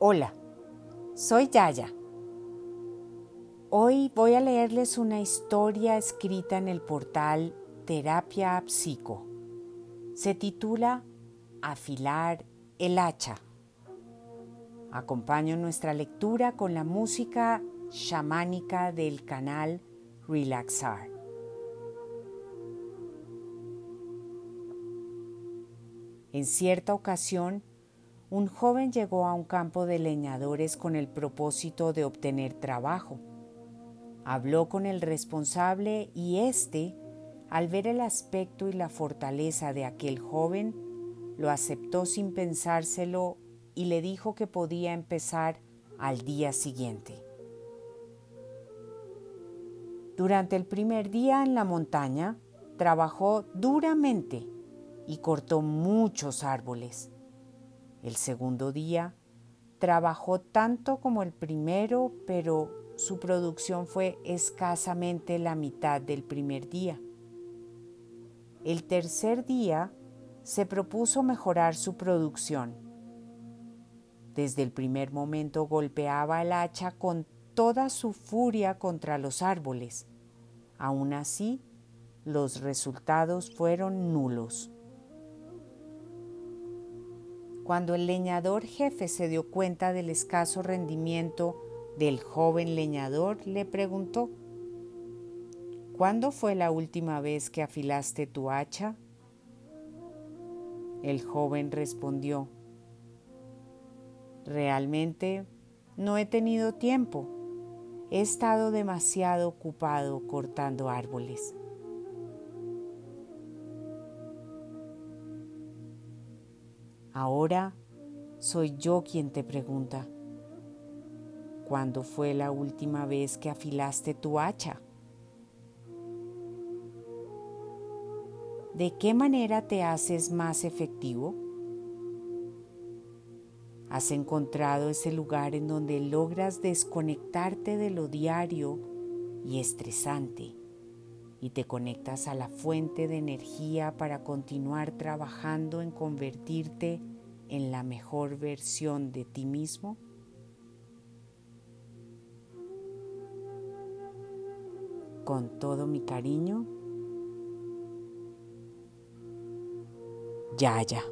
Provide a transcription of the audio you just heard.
Hola, soy Yaya. Hoy voy a leerles una historia escrita en el portal Terapia Psico. Se titula Afilar el hacha. Acompaño nuestra lectura con la música chamánica del canal Relaxar. En cierta ocasión, un joven llegó a un campo de leñadores con el propósito de obtener trabajo. Habló con el responsable y éste, al ver el aspecto y la fortaleza de aquel joven, lo aceptó sin pensárselo y le dijo que podía empezar al día siguiente. Durante el primer día en la montaña, trabajó duramente y cortó muchos árboles. El segundo día trabajó tanto como el primero, pero su producción fue escasamente la mitad del primer día. El tercer día se propuso mejorar su producción. Desde el primer momento golpeaba el hacha con toda su furia contra los árboles. Aún así, los resultados fueron nulos. Cuando el leñador jefe se dio cuenta del escaso rendimiento del joven leñador, le preguntó, ¿Cuándo fue la última vez que afilaste tu hacha? El joven respondió, Realmente no he tenido tiempo. He estado demasiado ocupado cortando árboles. Ahora soy yo quien te pregunta, ¿cuándo fue la última vez que afilaste tu hacha? ¿De qué manera te haces más efectivo? ¿Has encontrado ese lugar en donde logras desconectarte de lo diario y estresante y te conectas a la fuente de energía para continuar trabajando en convertirte en la mejor versión de ti mismo? Con todo mi cariño, Yaya.